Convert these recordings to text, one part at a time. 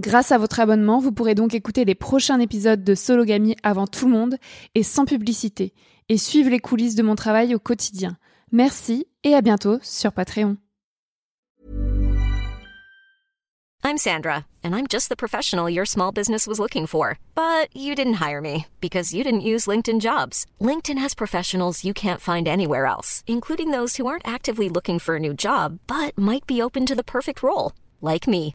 Grâce à votre abonnement, vous pourrez donc écouter les prochains épisodes de Sologamy avant tout le monde et sans publicité, et suivre les coulisses de mon travail au quotidien. Merci et à bientôt sur Patreon. I'm Sandra, and I'm just the professional your small business was looking for. But you didn't hire me because you didn't use LinkedIn jobs. LinkedIn has professionals you can't find anywhere else, including those who aren't actively looking for a new job but might be open to the perfect role, like me.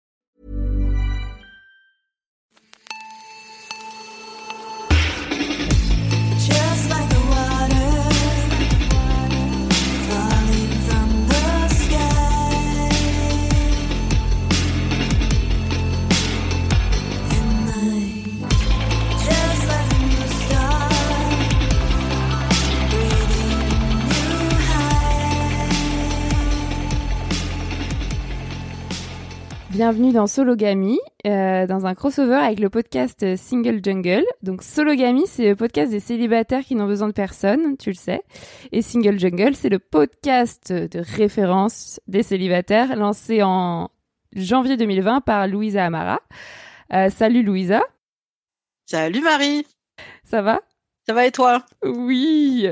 Bienvenue dans Sologamy, euh, dans un crossover avec le podcast Single Jungle. Donc Sologamy, c'est le podcast des célibataires qui n'ont besoin de personne, tu le sais. Et Single Jungle, c'est le podcast de référence des célibataires lancé en janvier 2020 par Louisa Amara. Euh, salut Louisa, Salut Marie, ça va? Ça va et toi? Oui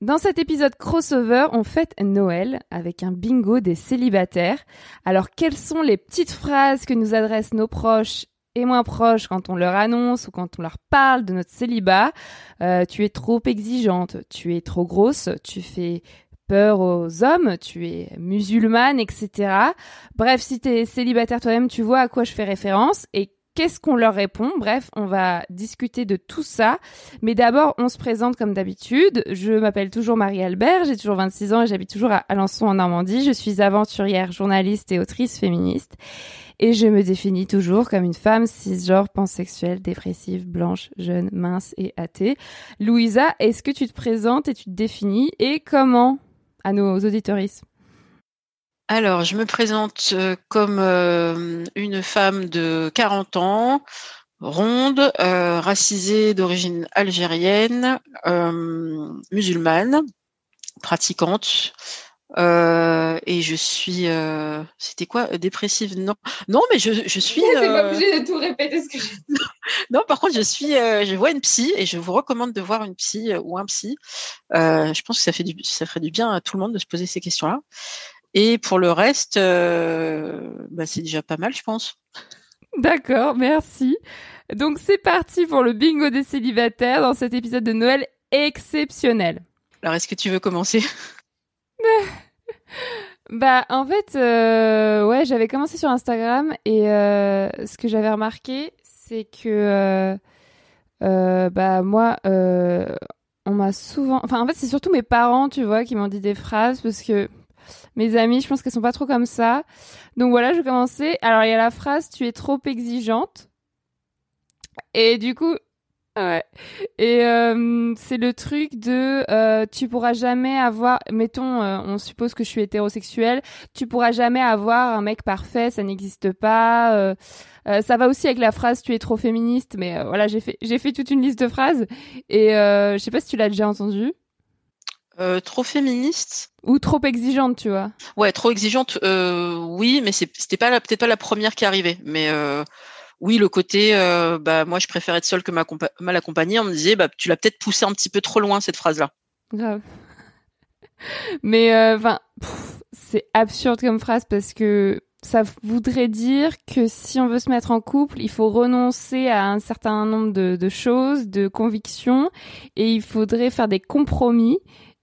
Dans cet épisode crossover, on fête Noël avec un bingo des célibataires. Alors, quelles sont les petites phrases que nous adressent nos proches et moins proches quand on leur annonce ou quand on leur parle de notre célibat? Euh, Tu es trop exigeante, tu es trop grosse, tu fais peur aux hommes, tu es musulmane, etc. Bref, si tu es célibataire toi-même, tu vois à quoi je fais référence et qu'est-ce qu'on leur répond? Bref, on va discuter de tout ça. Mais d'abord, on se présente comme d'habitude. Je m'appelle toujours Marie-Albert, j'ai toujours 26 ans et j'habite toujours à Alençon en Normandie. Je suis aventurière, journaliste et autrice féministe. Et je me définis toujours comme une femme cisgenre, pansexuelle, dépressive, blanche, jeune, mince et athée. Louisa, est-ce que tu te présentes et tu te définis? Et comment? À nos auditoristes Alors, je me présente euh, comme euh, une femme de 40 ans, ronde, euh, racisée d'origine algérienne, musulmane, pratiquante. et je suis, c'était quoi, dépressive? Non, non, mais je, je suis. euh, de tout répéter ce que j'ai Non, par contre, je suis, je vois une psy et je vous recommande de voir une psy ou un psy. Je pense que ça fait du, ça ferait du bien à tout le monde de se poser ces questions-là. Et pour le reste, euh, bah, c'est déjà pas mal, je pense. D'accord, merci. Donc c'est parti pour le bingo des célibataires dans cet épisode de Noël exceptionnel. Alors, est-ce que tu veux commencer? Bah en fait, euh, ouais, j'avais commencé sur Instagram et euh, ce que j'avais remarqué, c'est que euh, bah moi, on m'a souvent, enfin en fait c'est surtout mes parents, tu vois, qui m'ont dit des phrases parce que mes amis, je pense qu'elles sont pas trop comme ça. Donc voilà, je vais commencer. Alors il y a la phrase "tu es trop exigeante" et du coup. Ouais. Et euh, c'est le truc de euh, tu pourras jamais avoir mettons euh, on suppose que je suis hétérosexuelle, tu pourras jamais avoir un mec parfait, ça n'existe pas. Euh, euh, ça va aussi avec la phrase tu es trop féministe mais euh, voilà, j'ai fait j'ai fait toute une liste de phrases et je sais pas si tu l'as déjà entendu Euh, Trop féministe ou trop exigeante, tu vois. Ouais, trop exigeante. euh, oui, mais c'était pas peut-être pas la première qui arrivait. Mais euh, oui, le côté, euh, bah moi je préfère être seule que ma compa- mal accompagnée. On me disait, bah tu l'as peut-être poussé un petit peu trop loin cette phrase-là. Grave. Mais euh, enfin, c'est absurde comme phrase parce que ça voudrait dire que si on veut se mettre en couple, il faut renoncer à un certain nombre de, de choses, de convictions, et il faudrait faire des compromis.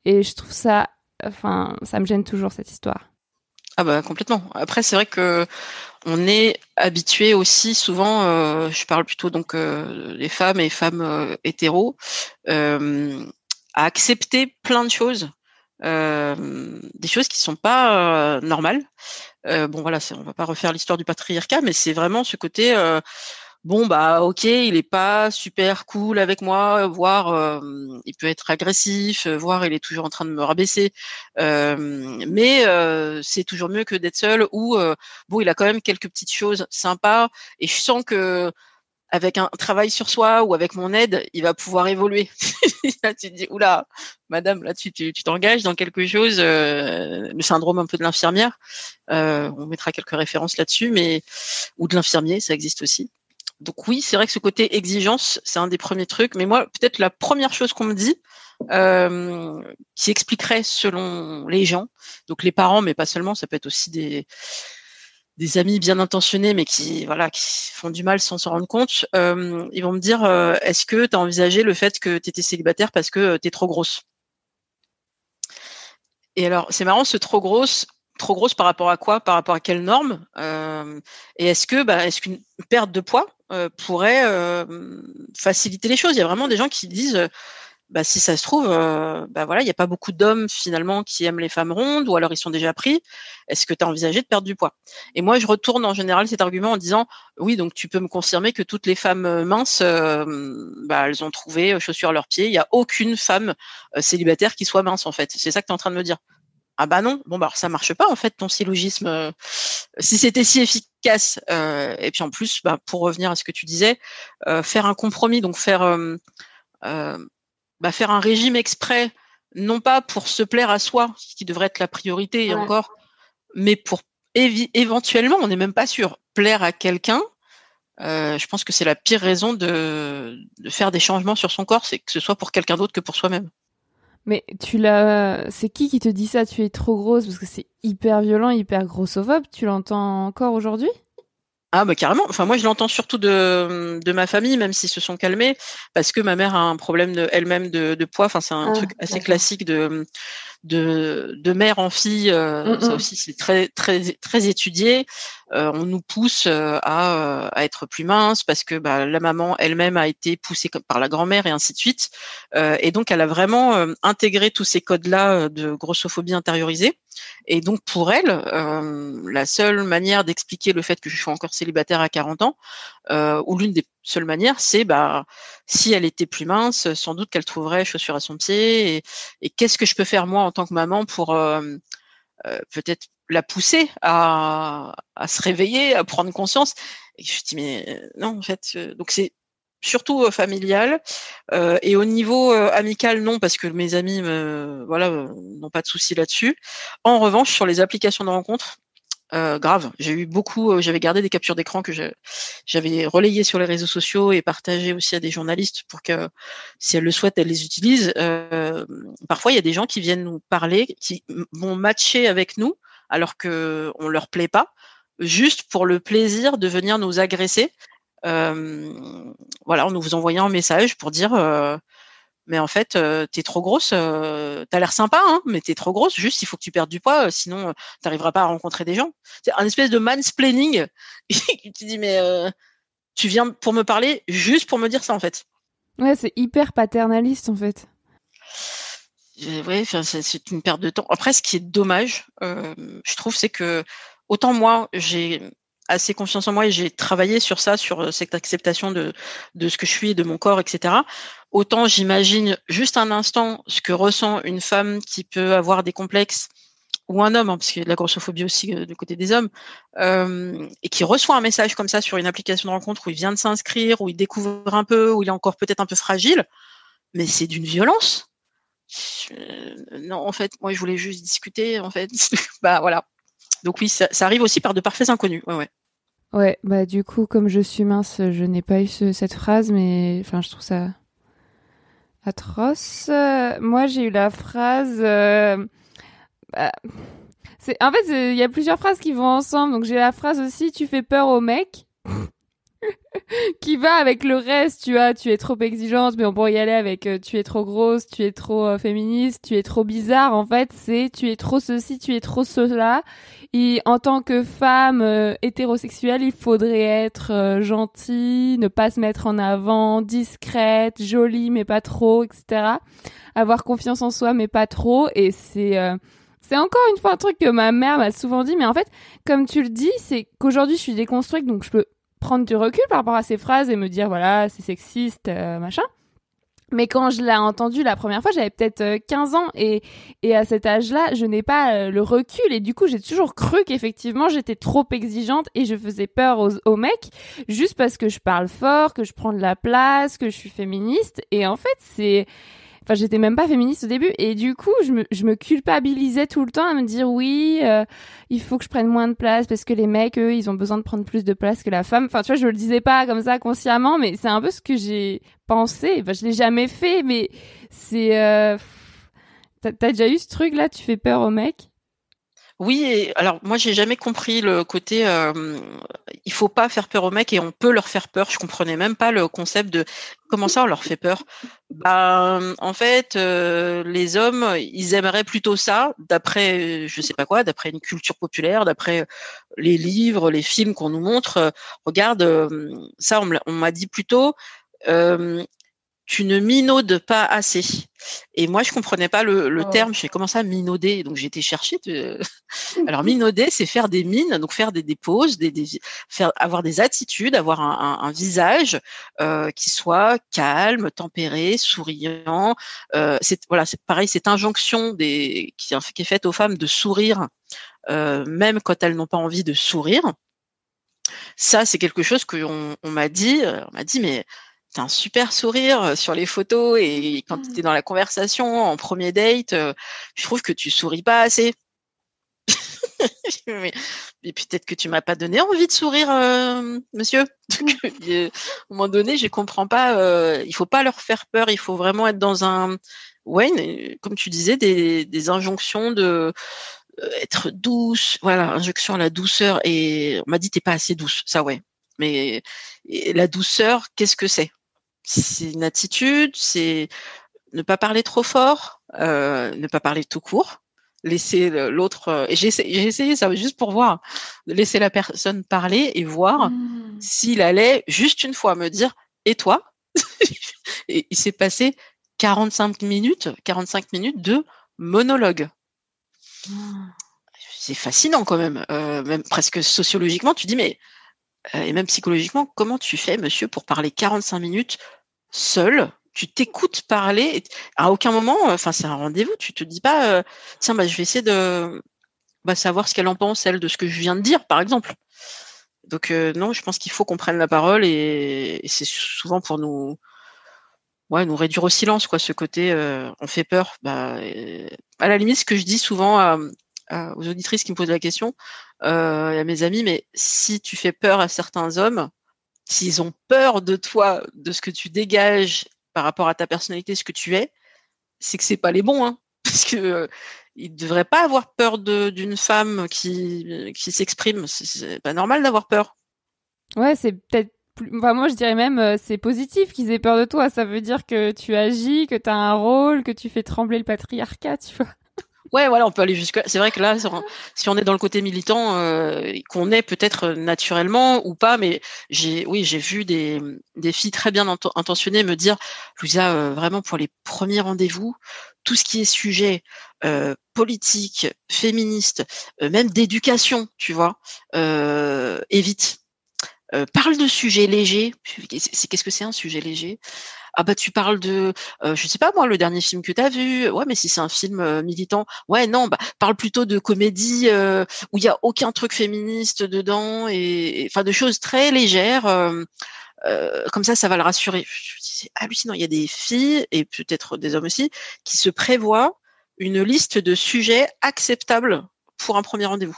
Et je trouve ça, enfin, ça me gêne toujours cette histoire. Ah bah complètement. Après, c'est vrai que on est habitué aussi souvent, euh, je parle plutôt donc euh, les femmes et femmes euh, hétéros, euh, à accepter plein de choses, des choses qui sont pas normales. Bon voilà, on va pas refaire l'histoire du patriarcat, mais c'est vraiment ce côté. Bon bah ok, il est pas super cool avec moi, voire euh, il peut être agressif, euh, voire il est toujours en train de me rabaisser. Euh, mais c'est toujours mieux que d'être seul ou bon il a quand même quelques petites choses sympas et je sens que avec un travail sur soi ou avec mon aide il va pouvoir évoluer. Là tu te dis oula madame là tu t'engages dans quelque chose le syndrome un peu de l'infirmière. On mettra quelques références là-dessus mais ou de l'infirmier ça existe aussi donc oui c'est vrai que ce côté exigence c'est un des premiers trucs mais moi peut-être la première chose qu'on me dit euh, qui expliquerait selon les gens, donc les parents, mais pas seulement, ça peut être aussi des amis bien intentionnés, mais qui voilà, qui font du mal sans s'en rendre compte. euh, ils vont me dire, euh, est-ce que tu as envisagé le fait que tu étais célibataire parce que tu es trop grosse? Et alors, c'est marrant, ce trop grosse, trop grosse par rapport à quoi? Par rapport à quelle norme Euh, Et est-ce que, bah, est-ce qu'une perte de poids euh, pourrait euh, faciliter les choses? Il y a vraiment des gens qui disent bah, si ça se trouve, bah voilà, il n'y a pas beaucoup d'hommes finalement qui aiment les femmes rondes, ou alors ils sont déjà pris. Est-ce que tu as envisagé de perdre du poids? Et moi, je retourne en général cet argument en disant, oui, donc tu peux me confirmer que toutes les femmes minces, bah, elles ont trouvé chaussures à leurs pieds. Il n'y a aucune femme célibataire qui soit mince en fait. C'est ça que tu es en train de me dire. Ah bah non, bon bah alors ça marche pas en fait ton syllogisme. euh, si c'était si efficace, euh, et puis en plus, bah, pour revenir à ce que tu disais, euh, faire un compromis, donc faire bah, faire un régime exprès, non pas pour se plaire à soi, ce qui devrait être la priorité et Ouais. encore, mais pour éventuellement, on n'est même pas sûr, plaire à quelqu'un. je pense que c'est la pire raison de, de faire des changements sur son corps, c'est que ce soit pour quelqu'un d'autre que pour soi-même. Mais tu l'as, c'est qui qui te dit ça? Tu es trop grosse parce que c'est hyper violent, hyper grossophobe. Tu l'entends encore aujourd'hui? Ah bah carrément. Enfin moi je l'entends surtout de, de ma famille, même s'ils se sont calmés, parce que ma mère a un problème de, elle-même de, de poids. Enfin c'est un Ah, truc assez classique de, de de mère en fille. euh, Mm, Ça mm. aussi c'est très très très étudié. Euh, on nous pousse euh, à, euh, à être plus mince parce que bah, la maman elle-même a été poussée par la grand-mère et ainsi de suite. Euh, et donc elle a vraiment euh, intégré tous ces codes-là de grossophobie intériorisée. Et donc pour elle, euh, la seule manière d'expliquer le fait que je suis encore célibataire à 40 ans, euh, ou l'une des seules manières, c'est bah si elle était plus mince, sans doute qu'elle trouverait chaussures à son pied. Et, qu'est-ce que je peux faire moi en tant que maman pour euh, euh, peut-être la pousser à, se réveiller, à prendre conscience? Et je dis mais euh, non en fait, donc c'est surtout familial et au niveau amical non parce que mes amis voilà n'ont pas de souci là-dessus. En revanche sur les applications de rencontres euh, grave, j'ai eu beaucoup, euh, j'avais gardé des captures d'écran que j'avais relayées sur les réseaux sociaux et partagées aussi à des journalistes pour que, si elles le souhaitent, elles les utilisent. Euh, parfois, il y a des gens qui viennent nous parler, qui vont matcher avec nous alors que on leur plaît pas, juste pour le plaisir de venir nous agresser voilà, en nous envoyant un message pour dire mais en fait, euh, t'es trop grosse, euh, t'as l'air sympa, hein, mais t'es trop grosse, juste il faut que tu perdes du poids, euh, sinon t'arriveras pas à rencontrer des gens. C'est un espèce de mansplaining. tu dis mais tu viens pour me parler juste pour me dire ça en fait. Ouais, c'est hyper paternaliste en fait. Ouais, c'est une perte de temps. Après, ce qui est dommage, je trouve, c'est que autant moi, j'ai assez confiance en moi et j'ai travaillé sur ça, sur euh, cette acceptation de, de ce que je suis, de mon corps, etc. Autant j'imagine juste un instant ce que ressent une femme qui peut avoir des complexes ou un homme, hein, parce qu'il y a de la grossophobie aussi euh, du côté des hommes, euh, et qui reçoit un message comme ça sur une application de rencontre où il vient de s'inscrire, où il découvre un peu, où il est encore peut-être un peu fragile, mais c'est d'une violence. Non, en fait, moi, je voulais juste discuter, en fait. bah voilà. Donc oui, ça, ça arrive aussi par de parfaits inconnus. Ouais, ouais. Ouais, bah du coup, comme je suis mince, je n'ai pas eu ce- cette phrase, mais enfin, je trouve ça atroce. Moi, j'ai eu la phrase. euh, bah, c'est en fait, il y a plusieurs phrases qui vont ensemble. Donc j'ai la phrase aussi "tu fais peur au mec", qui va avec le reste. Tu vois, tu es trop exigeante, mais on pourrait y aller avec euh, "tu es trop grosse", "tu es trop euh, féministe", "tu es trop bizarre". En fait, c'est "tu es trop ceci", "tu es trop cela". Et en tant que femme euh, hétérosexuelle, il faudrait être euh, gentille, ne pas se mettre en avant, discrète, jolie mais pas trop, etc. Avoir confiance en soi mais pas trop. Et c'est euh, c'est encore une fois un truc que ma mère m'a souvent dit. Mais en fait, comme tu le dis, c'est qu'aujourd'hui je suis déconstruite, donc je peux prendre du recul par rapport à ces phrases et me dire voilà c'est sexiste, euh, machin. Mais quand je l'ai entendu la première fois, j'avais peut-être euh, 15 ans et et à cet âge-là, je n'ai pas euh, le recul. Et du coup, j'ai toujours cru qu'effectivement, j'étais trop exigeante et je faisais peur aux, aux mecs juste parce que je parle fort, que je prends de la place, que je suis féministe. Et en fait, c'est J'étais même pas féministe au début et du coup, je me, culpabilisais tout le temps à me dire oui, euh, il faut que je prenne moins de place parce que les mecs, eux, ils ont besoin de prendre plus de place que la femme. Enfin, tu vois, je le disais pas comme ça consciemment, mais c'est un peu ce que j'ai pensé. Enfin, je l'ai jamais fait, mais c'est. Euh... T'as t'as déjà eu ce truc là Tu fais peur aux mecs? Oui, et alors moi j'ai jamais compris le côté euh, il faut pas faire peur aux mecs et on peut leur faire peur. Je comprenais même pas le concept de comment ça on leur fait peur? Ben en fait euh, les hommes ils aimeraient plutôt ça d'après je sais pas quoi, d'après une culture populaire, d'après les livres, les films qu'on nous montre. Regarde euh, ça on m'a dit plutôt euh, tu ne minaudes pas assez. Et moi, je comprenais pas le, le Oh. terme. Je fais comment ça, minauder? Donc, j'ai été chercher. de- Alors, minauder, c'est faire des mines, donc faire des, des poses, des, des- faire, avoir des attitudes, avoir un, un- un visage euh, qui soit calme, tempéré, souriant. Euh, c'est voilà, c'est pareil, cette injonction des, qui, qui est faite aux femmes de sourire, euh, même quand elles n'ont pas envie de sourire. Ça, c'est quelque chose qu'on on, m'a dit. euh, On m'a dit, mais T'as un super sourire euh, sur les photos et quand tu es dans la conversation en premier date, euh, je trouve que tu souris pas assez. mais, peut-être que tu m'as pas donné envie de sourire, euh, monsieur. Euh, à un moment donné, je comprends pas. Euh, il faut pas leur faire peur. Il faut vraiment être dans un, ouais, comme tu disais, des, des injonctions de euh, être douce. Voilà, injonction à la douceur. Et on m'a dit t'es pas assez douce. Ça ouais. Mais la douceur, qu'est-ce que c'est? C'est une attitude. C'est ne pas parler trop fort, euh, ne pas parler tout court, laisser l'autre. euh, et j'ai essayé, ça juste pour voir, laisser la personne parler et voir s'il allait juste une fois me dire et toi Et il s'est passé 45 minutes, 45 minutes de monologue. C'est fascinant quand même, euh, même presque sociologiquement. Tu dis mais et même psychologiquement, comment tu fais, monsieur, pour parler 45 minutes seul? Tu t'écoutes parler. à aucun moment, euh, enfin c'est un rendez-vous. Tu te dis pas, euh, tiens, bah je vais essayer de bah, savoir ce qu'elle en pense, elle, de ce que je viens de dire, par exemple. Donc euh, non, je pense qu'il faut qu'on prenne la parole et, c'est souvent pour nous, ouais, nous réduire au silence, quoi. Ce côté, euh, on fait peur. Bah, euh, à la limite, ce que je dis souvent aux auditrices qui me posent la question euh, et à mes amis, mais si tu fais peur à certains hommes, s'ils ont peur de toi, de ce que tu dégages par rapport à ta personnalité, ce que tu es, c'est que c'est pas les bons, hein, parce que euh, ils devraient pas avoir peur d'une femme qui qui s'exprime. C'est- pas normal d'avoir peur. Ouais, c'est peut-être enfin, moi je dirais même euh, c'est positif qu'ils aient peur de toi. Ça veut dire que tu agis, que tu as un rôle, que tu fais trembler le patriarcat, tu vois. Ouais, voilà, on peut aller jusque. C'est vrai que là, si on est dans le côté militant, euh, qu'on est peut-être naturellement ou pas, mais j'ai, oui, j'ai vu des, des filles très bien int- intentionnées me dire, Louisa, euh, vraiment pour les premiers rendez-vous, tout ce qui est sujet euh, politique, féministe, euh, même d'éducation, tu vois, euh, évite. Euh, parle de sujets légers. Qu'est-ce que c'est un sujet léger? Ah bah tu parles de, euh, je sais pas moi, le dernier film que tu as vu. Ouais, mais si c'est un film euh, militant, ouais non, bah parle plutôt de comédie euh, où il y a aucun truc féministe dedans et enfin de choses très légères. euh, euh, comme ça, ça va le rassurer. C'est hallucinant. Il y a des filles et peut-être des hommes aussi qui se prévoient une liste de sujets acceptables pour un premier rendez-vous.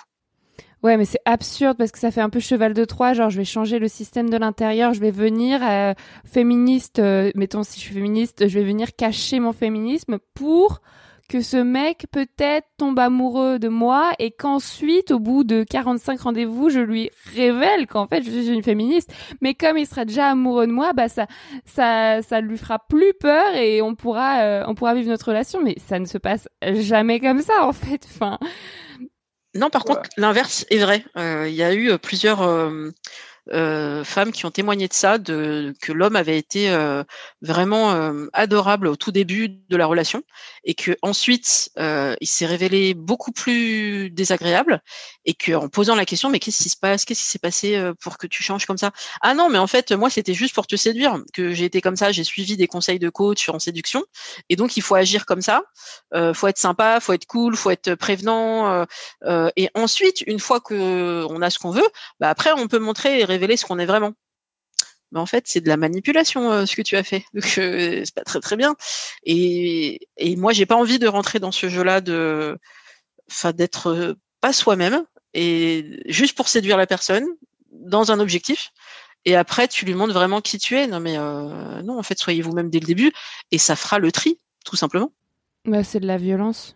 Ouais, mais c'est absurde parce que ça fait un peu cheval de Troie. Genre, je vais changer le système de l'intérieur, je vais venir euh, féministe. euh, mettons, si je suis féministe, je vais venir cacher mon féminisme pour que ce mec peut-être tombe amoureux de moi et qu'ensuite, au bout de 45 rendez-vous, je lui révèle qu'en fait, je suis une féministe. Mais comme il sera déjà amoureux de moi, bah ça, ça, ça lui fera plus peur et on pourra, euh, on pourra vivre notre relation. Mais ça ne se passe jamais comme ça, en fait. Enfin, Non, par contre, l'inverse est vrai. Euh, Il y a eu euh, plusieurs euh, femmes qui ont témoigné de ça, que l'homme avait été euh, vraiment euh, adorable au tout début de la relation et que ensuite il s'est révélé beaucoup plus désagréable et que en posant la question mais qu'est-ce qui se passe? Qu'est-ce qui s'est passé pour que tu changes comme ça? Ah non mais en fait moi c'était juste pour te séduire que j'ai été comme ça. J'ai suivi des conseils de coach en séduction et donc il faut agir comme ça. Faut être sympa faut être cool faut être prévenant et ensuite une fois que on a ce qu'on veut bah après on peut montrer révéler ce qu'on est vraiment mais en fait, c'est de la manipulation euh, ce que tu as fait. Donc euh, c'est pas très très bien. Et, et moi, j'ai pas envie de rentrer dans ce jeu-là de, enfin, d'être euh, pas soi-même et juste pour séduire la personne dans un objectif. Et après, tu lui montres vraiment qui tu es. Non, mais euh, non, en fait, soyez vous-même dès le début et ça fera le tri, tout simplement. Bah, c'est de la violence.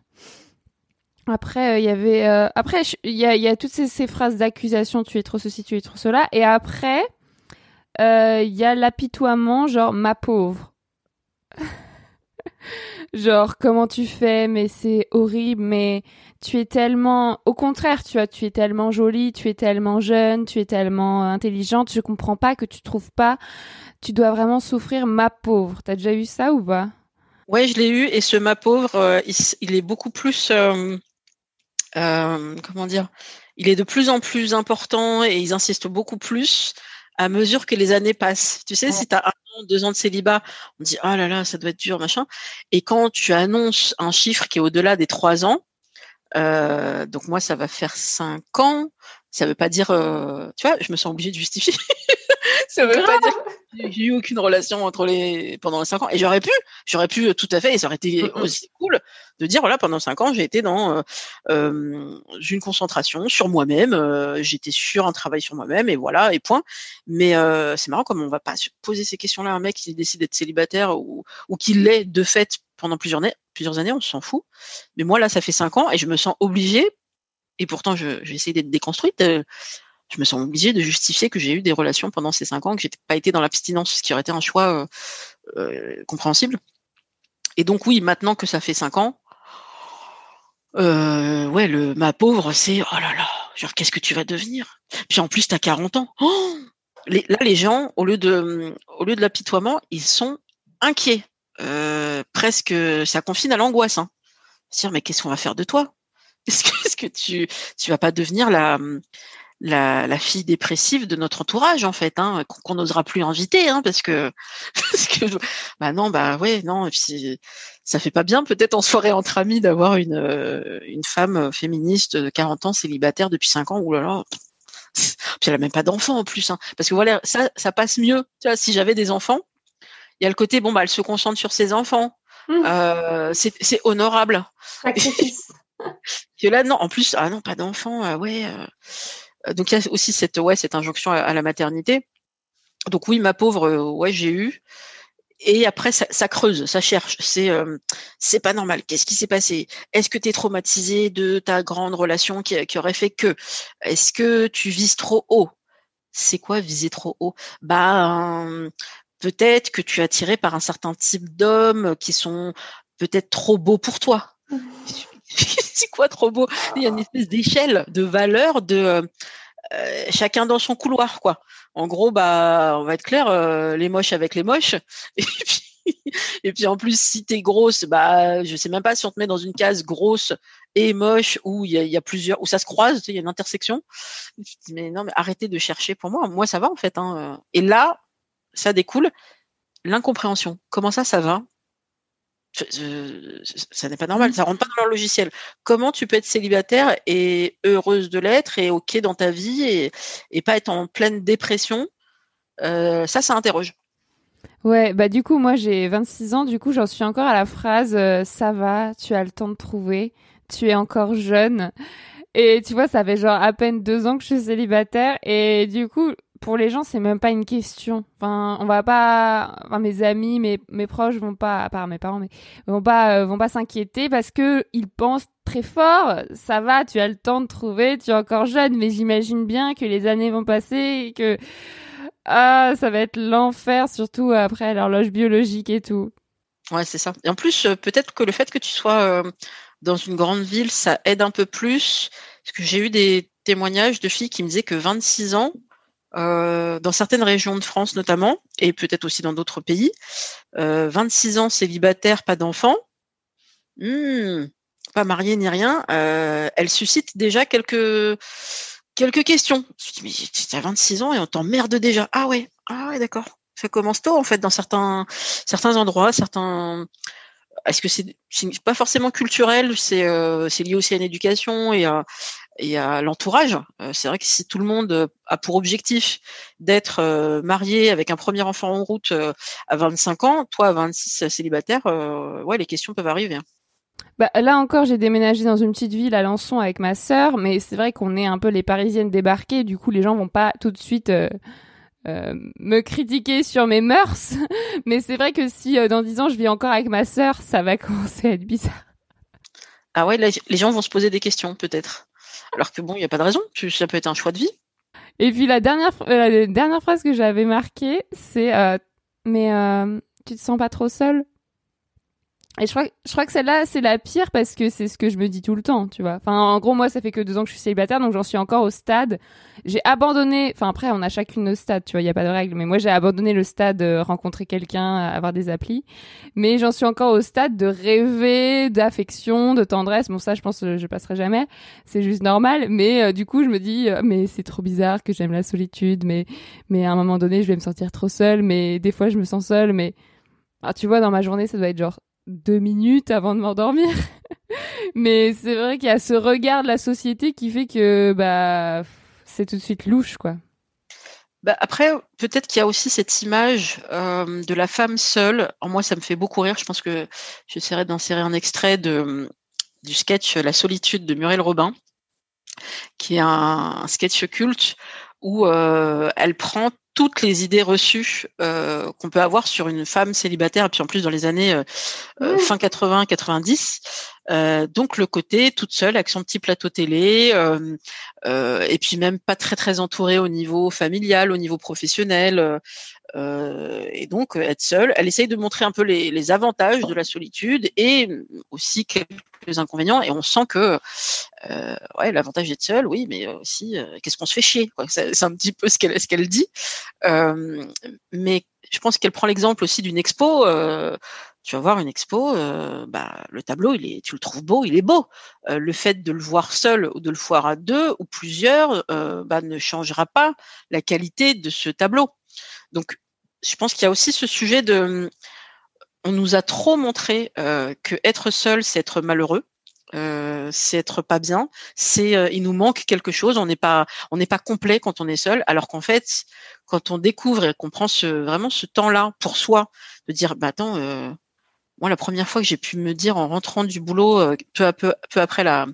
Après, euh, il y avait. euh, Après, il y a, toutes ces, phrases d'accusation tu es trop ceci, tu es trop cela. Et après, euh, il y a l'apitoiement, genre ma pauvre. genre, comment tu fais, mais c'est horrible, mais tu es tellement. Au contraire, tu vois, tu es tellement jolie, tu es tellement jeune, tu es tellement intelligente, je comprends pas que tu trouves pas. Tu dois vraiment souffrir, ma pauvre. T'as déjà eu ça ou pas? Ouais, je l'ai eu et ce ma pauvre, il, est beaucoup plus, euh, comment dire, il est de plus en plus important et ils insistent beaucoup plus à mesure que les années passent. Tu sais, si tu as un an, deux ans de célibat, on dit ah là là, ça doit être dur, machin. Et quand tu annonces un chiffre qui est au-delà des trois ans, euh, donc moi ça va faire cinq ans. Ça veut pas dire, euh, tu vois, je me sens obligée de justifier. ça veut pas dire que j'ai eu aucune relation entre les pendant les cinq ans. Et j'aurais pu, j'aurais pu euh, tout à fait, et ça aurait été aussi cool de dire voilà pendant cinq ans j'ai été dans euh, euh, une concentration sur moi-même, euh, j'étais sur un travail sur moi-même et voilà et point. Mais euh, c'est marrant comme on va pas se poser ces questions-là à un mec qui décide d'être célibataire ou ou qui l'est de fait pendant plusieurs années, plusieurs années, on s'en fout. Mais moi là ça fait cinq ans et je me sens obligée et pourtant je j'ai essayé d'être déconstruite. euh, je me sens obligée de justifier que j'ai eu des relations pendant ces cinq ans, que j'ai pas été dans l'abstinence, ce qui aurait été un choix euh, euh, compréhensible. Et donc oui, maintenant que ça fait cinq ans, euh, ouais, le ma pauvre, c'est oh là là, genre qu'est-ce que tu vas devenir? Puis en plus, t'as 40 ans. Oh là, les gens, au lieu de au lieu de l'apitoiement, ils sont inquiets. Presque, ça confine à l'angoisse. Hein. Dire mais qu'est-ce qu'on va faire de toi? Est-ce que, que tu tu vas pas devenir la la, la fille dépressive de notre entourage en fait, hein, qu'on n'osera plus inviter, hein, parce que parce que bah non, bah ouais, non, et puis ça fait pas bien peut-être en soirée entre amis d'avoir une euh, une femme féministe de 40 ans célibataire depuis 5 ans, oulala. Puis elle a même pas d'enfants en plus, hein, parce que voilà, ça ça passe mieux. Tu vois, si j'avais des enfants, il y a le côté bon bah elle se concentre sur ses enfants, Mmh. euh, c'est honorable. Que là, non, en plus, ah non, pas d'enfant, ah ouais. euh. Donc il y a aussi cette, ouais, cette injonction à, à la maternité. Donc oui, ma pauvre, euh, ouais, j'ai eu. Et après, ça, ça creuse, ça cherche. C'est, euh, c'est pas normal. Qu'est-ce qui s'est passé? Est-ce que tu es traumatisé de ta grande relation qui, qui aurait fait que? Est-ce que tu vises trop haut? C'est quoi viser trop haut? Bah euh, peut-être que tu es attiré par un certain type d'hommes qui sont peut-être trop beaux pour toi. c'est quoi trop beau Il y a une espèce d'échelle de valeur de euh, euh, chacun dans son couloir quoi. En gros bah on va être clair euh, les moches avec les moches et puis et puis en plus si t'es grosse bah je sais même pas si on te met dans une case grosse et moche où il y a, il y a plusieurs où ça se croise, il y a une intersection. Je me dis, mais non mais arrêtez de chercher pour moi. Moi ça va en fait hein. Et là ça découle l'incompréhension. Comment ça ça va? Je- ça n'est pas normal, ça rentre pas dans leur logiciel. Comment tu peux être célibataire et heureuse de l'être et ok dans ta vie et, et pas être en pleine dépression Euh, Ça, ça interroge. Ouais, bah du coup, moi j'ai 26 ans, du coup j'en suis encore à la phrase euh, ça va, tu as le temps de trouver, tu es encore jeune. Et tu vois, ça fait genre à peine deux ans que je suis célibataire et du coup, pour les gens, c'est même pas une question. Enfin, on va pas, enfin mes amis, mes, mes proches vont pas, à part mes parents, mais vont pas, euh, vont pas s'inquiéter parce que ils pensent très fort. Ça va, tu as le temps de trouver, tu es encore jeune, mais j'imagine bien que les années vont passer et que ah, ça va être l'enfer, surtout après l'horloge biologique et tout. Ouais, c'est ça. Et en plus, euh, peut-être que le fait que tu sois euh, dans une grande ville, ça aide un peu plus. Parce que j'ai eu des témoignages de filles qui me disaient que 26 ans, euh, dans certaines régions de France notamment, et peut-être aussi dans d'autres pays, euh, 26 ans célibataire, pas d'enfant, hmm, pas marié ni rien, euh, elle suscite déjà quelques quelques questions. Je me dis, mais t'as 26 ans et on t'emmerde déjà. Ah ouais, ah ouais, d'accord. Ça commence tôt en fait dans certains certains endroits, certains. Est-ce que c'est pas forcément culturel, c'est euh, c'est lié aussi à l'éducation et à et à l'entourage. Euh, c'est vrai que si tout le monde euh, a pour objectif d'être euh, marié avec un premier enfant en route à 25 ans, toi à 26 euh, célibataire, ouais, les questions peuvent arriver. hein. Bah, là encore, j'ai déménagé dans une petite ville à Lançon avec ma sœur, mais c'est vrai qu'on est un peu les Parisiennes débarquées. Du coup, les gens vont pas tout de suite euh, euh, me critiquer sur mes mœurs. mais c'est vrai que si euh, dans 10 ans je vis encore avec ma sœur, ça va commencer à être bizarre. Ah ouais, là, les gens vont se poser des questions peut-être. Alors que bon, il n'y a pas de raison. Ça peut être un choix de vie. Et puis la dernière, euh, la dernière phrase que j'avais marquée, c'est euh, mais euh, tu te sens pas trop seule? Et je crois, je crois que celle-là, c'est la pire parce que c'est ce que je me dis tout le temps, tu vois. Enfin, en gros, moi, ça fait que deux ans que je suis célibataire, donc j'en suis encore au stade. J'ai abandonné, enfin après, on a chacune nos stades, tu vois, il y a pas de règle. Mais moi, j'ai abandonné le stade de rencontrer quelqu'un, avoir des applis. Mais j'en suis encore au stade de rêver d'affection, de tendresse. Bon, ça, je pense, que je passerai jamais. C'est juste normal. Mais euh, du coup, je me dis, euh, mais c'est trop bizarre que j'aime la solitude. Mais, mais à un moment donné, je vais me sentir trop seule. Mais des fois, je me sens seule. Mais ah, tu vois, dans ma journée, ça doit être genre deux minutes avant de m'endormir. mais c'est vrai qu'il y a ce regard de la société qui fait que bah c'est tout de suite louche, quoi. Bah, après, peut-être qu'il y a aussi cette image euh, de la femme seule. En moi, ça me fait beaucoup rire. Je pense que j'essaierai d'insérer un extrait de, du sketch La solitude de Muriel Robin, qui est un, sketch culte où euh, elle prend toutes les idées reçues euh, qu'on peut avoir sur une femme célibataire, et puis en plus dans les années euh, euh, fin 80-90. Euh, donc le côté toute seule avec son petit plateau télé, euh, euh, et puis même pas très très entourée au niveau familial, au niveau professionnel. Euh, et donc euh, être seule, elle essaye de montrer un peu les, avantages de la solitude et aussi quelques inconvénients. Et on sent que euh, ouais, l'avantage d'être seule, oui, mais aussi qu'est-ce qu'on se fait chier. C'est un petit peu ce qu'elle ce qu'elle dit. Mais je pense qu'elle prend l'exemple aussi d'une expo. tu vas voir une expo, bah, le tableau, il est, tu le trouves beau, il est beau. Le fait de le voir seul ou de le voir à deux ou plusieurs bah, ne changera pas la qualité de ce tableau. Donc, je pense qu'il y a aussi ce sujet de, on nous a trop montré euh, que être seul, c'est être malheureux. Euh, c'est être pas bien, c'est euh, il nous manque quelque chose, on n'est pas on n'est pas complet quand on est seul, alors qu'en fait quand on découvre et qu'on prend vraiment ce temps-là pour soi, de dire bah attends euh, moi la première fois que j'ai pu me dire en rentrant du boulot peu à peu peu après la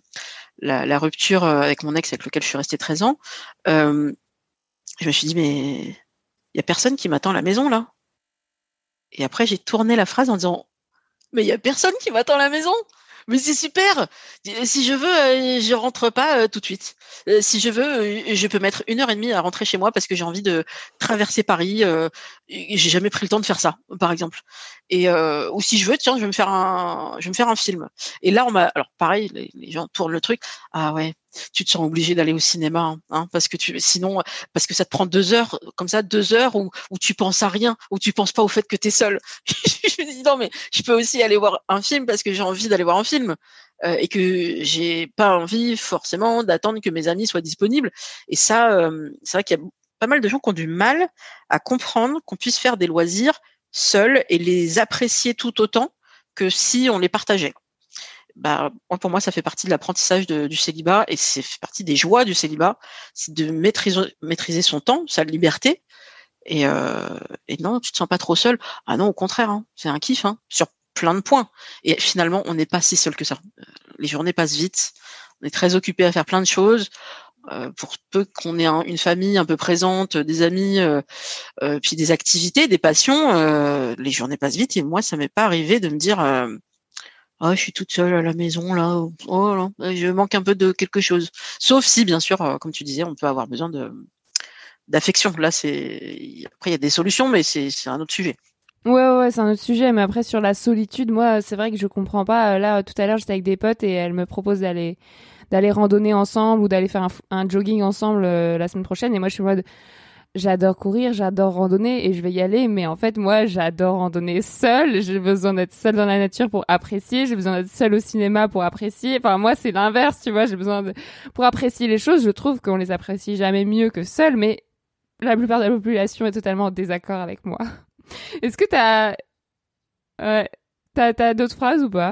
la, rupture avec mon ex avec lequel je suis restée 13 ans, je me suis dit mais il y a personne qui m'attend à la maison là. Et après j'ai tourné la phrase en disant mais il y a personne qui m'attend à la maison. Mais c'est super. Si je veux, euh, je rentre pas euh, tout de suite. Euh, si je veux, je peux mettre une heure et demie à rentrer chez moi parce que j'ai envie de traverser Paris. J'ai jamais pris le temps de faire ça, par exemple. Et euh, ou si je veux, tiens, je vais me faire un, je vais me faire un film. Et là, on m'a, alors pareil, les gens tournent le truc. Ah ouais, tu te sens obligé d'aller au cinéma, hein, parce que tu, sinon, parce que ça te prend deux heures, comme ça, deux heures où, où tu penses à rien, où tu penses pas au fait que tu es seul. je me dis non, mais je peux aussi aller voir un film parce que j'ai envie d'aller voir un film euh, et que j'ai pas envie forcément d'attendre que mes amis soient disponibles. Et ça, euh, c'est vrai qu'il y a pas mal de gens qui ont du mal à comprendre qu'on puisse faire des loisirs seuls et les apprécier tout autant que si on les partageait bah, pour moi, ça fait partie de l'apprentissage du célibat et c'est partie des joies du célibat, c'est de maîtriser, maîtriser son temps, sa liberté. Et, euh, et non, tu te sens pas trop seul. Ah non, au contraire, hein, c'est un kiff hein, sur plein de points. Et finalement, on n'est pas si seul que ça. Euh, Les journées passent vite. On est très occupé à faire plein de choses. Euh, pour peu qu'on ait un- une famille un peu présente, des amis, euh, euh, puis des activités, des passions, euh, les journées passent vite. Et moi, ça m'est pas arrivé de me dire. Euh, ah, je suis toute seule à la maison là. Oh là, je manque un peu de quelque chose. Sauf si, bien sûr, euh, comme tu disais, on peut avoir besoin de d'affection. Là, c'est après il y a des solutions, mais c'est un autre sujet. Ouais, ouais, c'est un autre sujet, mais après sur la solitude, moi, c'est vrai que je comprends pas. Euh, Là, tout à l'heure, j'étais avec des potes et elles me proposent d'aller d'aller randonner ensemble ou d'aller faire un, jogging ensemble euh, la semaine prochaine. Et moi, je suis en mode, j'adore courir, j'adore randonner et je vais y aller. Mais en fait, moi, j'adore randonner seule. J'ai besoin d'être seule dans la nature pour apprécier. J'ai besoin d'être seule au cinéma pour apprécier. Enfin, moi, c'est l'inverse, tu vois. J'ai besoin de pour apprécier les choses. Je trouve qu'on les apprécie jamais mieux que seul, mais la plupart de la population est totalement en désaccord avec moi. Est-ce que t'as ouais, t'as t'as d'autres phrases ou pas?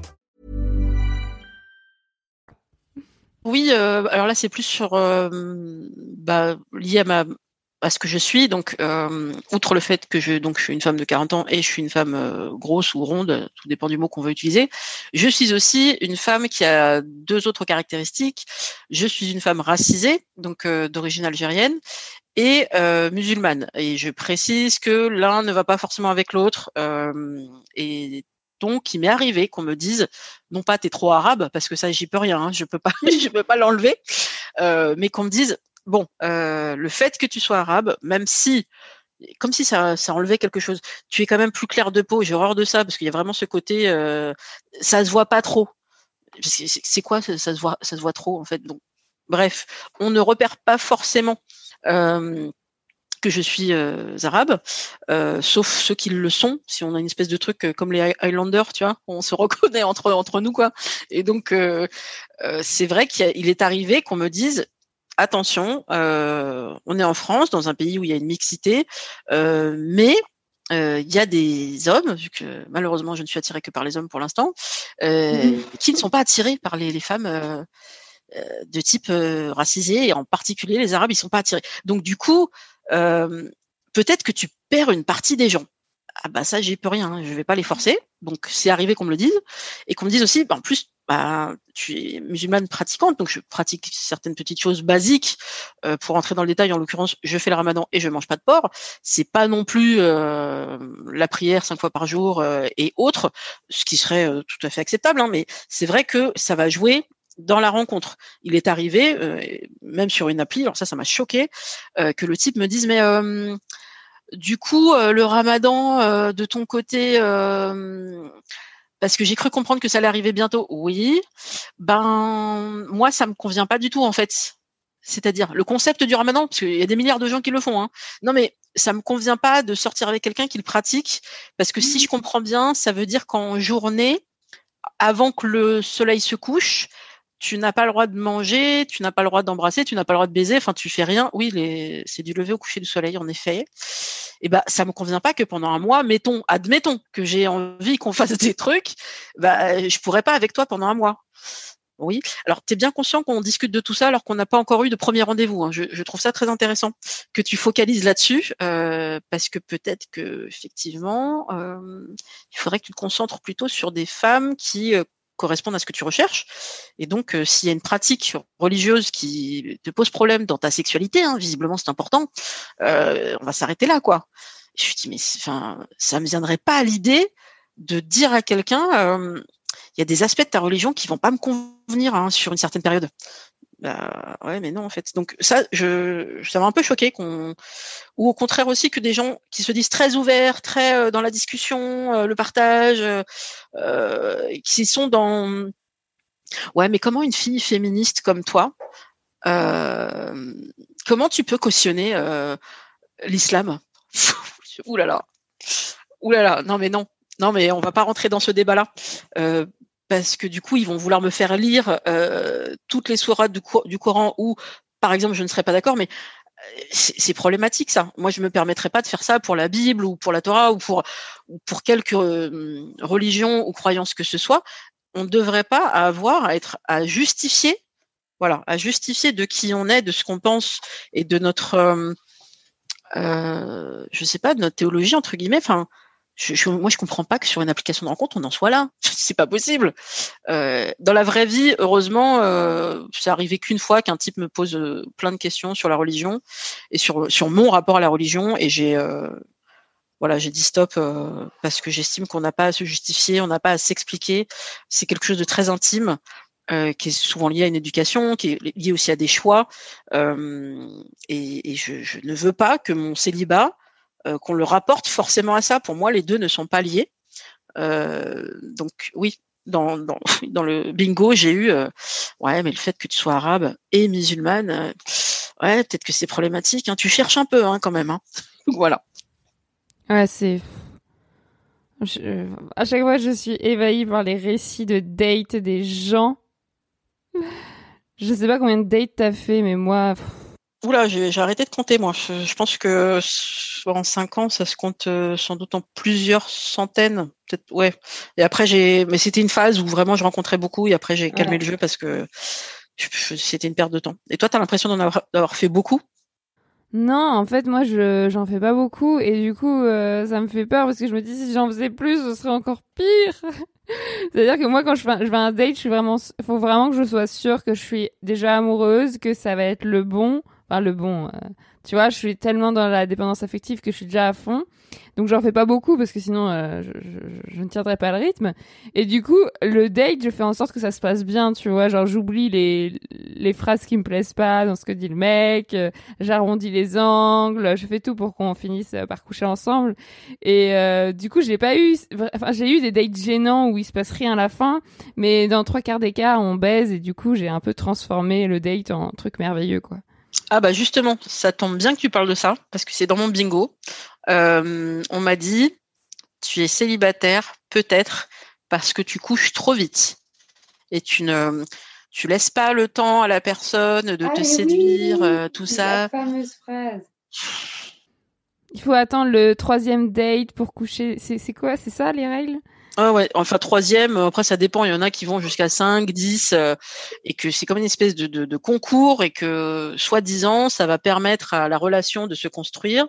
Oui, euh, alors là c'est plus sur euh, bah, lié à ma à ce que je suis. Donc, euh, outre le fait que je donc je suis une femme de 40 ans et je suis une femme euh, grosse ou ronde, tout dépend du mot qu'on veut utiliser. Je suis aussi une femme qui a deux autres caractéristiques. Je suis une femme racisée, donc euh, d'origine algérienne et euh, musulmane. Et je précise que l'un ne va pas forcément avec l'autre. euh, et donc, il m'est arrivé qu'on me dise, non pas t'es trop arabe, parce que ça j'y peux rien, hein, je peux pas, je peux pas l'enlever, euh, mais qu'on me dise, bon, euh, le fait que tu sois arabe, même si, comme si ça, ça enlevait quelque chose, tu es quand même plus clair de peau. J'ai horreur de ça parce qu'il y a vraiment ce côté, euh, ça se voit pas trop. C'est quoi ça, se voit, ça se voit trop en fait? Donc, bref, on ne repère pas forcément. Que je suis euh, arabe, euh, sauf ceux qui le sont. Si on a une espèce de truc euh, comme les Hi- Highlanders, tu vois, on se reconnaît entre entre nous quoi. Et donc euh, euh, c'est vrai qu'il est arrivé qu'on me dise attention, euh, on est en France, dans un pays où il y a une mixité, euh, mais euh, il y a des hommes, vu que malheureusement je ne suis attirée que par les hommes pour l'instant, euh, qui ne sont pas attirés par les, les femmes de type euh, racisé, et en particulier les Arabes, ils sont pas attirés. Donc du coup, euh, peut-être que tu perds une partie des gens. Ah bah ça, j'y peux rien, hein, je vais pas les forcer. Donc c'est arrivé qu'on me le dise et qu'on me dise aussi, bah, en plus, bah, tu es musulmane pratiquante, donc je pratique certaines petites choses basiques. Euh, pour entrer dans le détail, en l'occurrence, je fais le ramadan et je mange pas de porc. C'est pas non plus euh, la prière cinq fois par jour euh, et autres, ce qui serait euh, tout à fait acceptable. Hein, mais c'est vrai que ça va jouer dans la rencontre. Il est arrivé, euh, même sur une appli, alors ça, ça m'a choqué, euh, que le type me dise, mais euh, du coup, le ramadan, de ton côté, parce que j'ai cru comprendre que ça allait arriver bientôt. Oui. Ben moi, ça me convient pas du tout en fait. C'est-à-dire le concept du ramadan, parce qu'il y a des milliards de gens qui le font. Hein. Non, mais ça me convient pas de sortir avec quelqu'un qui le pratique, parce que si je comprends bien, ça veut dire qu'en journée, avant que le soleil se couche, tu n'as pas le droit de manger, tu n'as pas le droit d'embrasser, tu n'as pas le droit de baiser, enfin tu fais rien. Oui, c'est du lever au coucher du soleil en effet. Et ben ça me convient pas que pendant un mois, mettons, admettons que j'ai envie qu'on fasse des trucs, bah je pourrais pas avec toi pendant un mois. Oui. Alors, tu es bien conscient qu'on discute de tout ça alors qu'on n'a pas encore eu de premier rendez-vous. hein. Je, je trouve ça très intéressant que tu focalises là-dessus euh, parce que peut-être que effectivement, euh, il faudrait que tu te concentres plutôt sur des femmes qui euh, correspondent à ce que tu recherches. Et donc, euh, s'il y a une pratique religieuse qui te pose problème dans ta sexualité, hein, visiblement c'est important, euh, on va s'arrêter là, quoi. Je me dis, mais enfin, ça me viendrait pas à l'idée de dire à quelqu'un, euh, il y a des aspects de ta religion qui vont pas me convenir hein, sur une certaine période. Bah, ouais, mais non en fait. Donc ça, je, ça m'a un peu choqué qu'on, ou au contraire aussi que des gens qui se disent très ouverts, très euh, dans la discussion, euh, le partage, euh, euh, qui sont dans, ouais, mais comment une fille féministe comme toi, comment tu peux cautionner l'islam? Ouh là là, ouh là là, non mais non, non mais on va pas rentrer dans ce débat-là. Euh, parce que du coup, ils vont vouloir me faire lire euh, toutes les sourates du, Coran où, par exemple, je ne serais pas d'accord, mais euh, c'est problématique ça. Moi, je me permettrais pas de faire ça pour la Bible ou pour la Torah ou pour ou pour quelque euh, religion ou croyance que ce soit. On ne devrait pas avoir à être à justifier, voilà, à justifier de qui on est, de ce qu'on pense et de notre, euh, euh, sais pas, de notre théologie entre guillemets. Enfin, je, je- moi, je comprends pas que sur une application de rencontre, on en soit là. C'est pas possible. Euh, dans la vraie vie, heureusement, euh, c'est arrivé qu'une fois qu'un type me pose euh, plein de questions sur la religion et sur sur mon rapport à la religion, et j'ai euh, voilà, j'ai dit stop euh, parce que j'estime qu'on n'a pas à se justifier, on n'a pas à s'expliquer. C'est quelque chose de très intime. euh, qui est souvent lié à une éducation, qui est lié aussi à des choix, euh, et, et je, je ne veux pas que mon célibat qu'on le rapporte forcément à ça. Pour moi, les deux ne sont pas liés. Euh, donc oui, dans, dans, dans le bingo, j'ai eu euh, ouais, mais le fait que tu sois arabe et musulmane, euh, ouais, peut-être que c'est problématique. Hein. Tu cherches un peu hein, quand même. Hein. Voilà. Ouais, c'est. Je- À chaque fois, je suis ébahie par les récits de dates des gens. Je sais pas combien de dates t'as fait, mais moi. Oula, j'ai arrêté de compter moi. Je, je pense que en cinq ans, ça se compte euh, sans doute en plusieurs centaines, peut-être. Ouais. Et après, j'ai, mais c'était une phase où vraiment je rencontrais beaucoup, et après j'ai calmé le jeu parce que je- je- c'était une perte de temps. Et toi, t'as l'impression d'en avoir, d'avoir fait beaucoup? Non, en fait, moi, je j'en fais pas beaucoup et du coup, euh, ça me fait peur parce que je me dis si j'en faisais plus, ce serait encore pire. C'est-à-dire que moi, quand je fais, je vais à un date, je suis vraiment, faut vraiment que je sois sûre que je suis déjà amoureuse, que ça va être le bon, enfin le bon. euh, tu vois, je suis tellement dans la dépendance affective que je suis déjà à fond. Donc j'en fais pas beaucoup parce que sinon euh, je, je- je ne tiendrai pas le rythme. Et du coup, le date, je fais en sorte que ça se passe bien, tu vois. Genre j'oublie les les phrases qui me plaisent pas dans ce que dit le mec. euh, j'arrondis les angles, je fais tout pour qu'on finisse par coucher ensemble. Et euh, du coup, j'ai pas eu, enfin, j'ai eu des dates gênants où il se passe rien à la fin, mais dans trois quarts des cas, on baise et du coup, j'ai un peu transformé le date en truc merveilleux, quoi. Ah bah justement, ça tombe bien que tu parles de ça parce que c'est dans mon bingo. Euh, on m'a dit, tu es célibataire peut-être parce que tu couches trop vite et tu ne, tu laisses pas le temps à la personne de te séduire, euh, tout ça. fameuse phrase. Il faut attendre le troisième date pour coucher. C'est c'est quoi? C'est ça les règles? Ah ouais, enfin troisième, euh, après ça dépend, il y en a qui vont jusqu'à 5, 10, euh, et que c'est comme une espèce de, de, de concours, et que soi-disant, ça va permettre à la relation de se construire,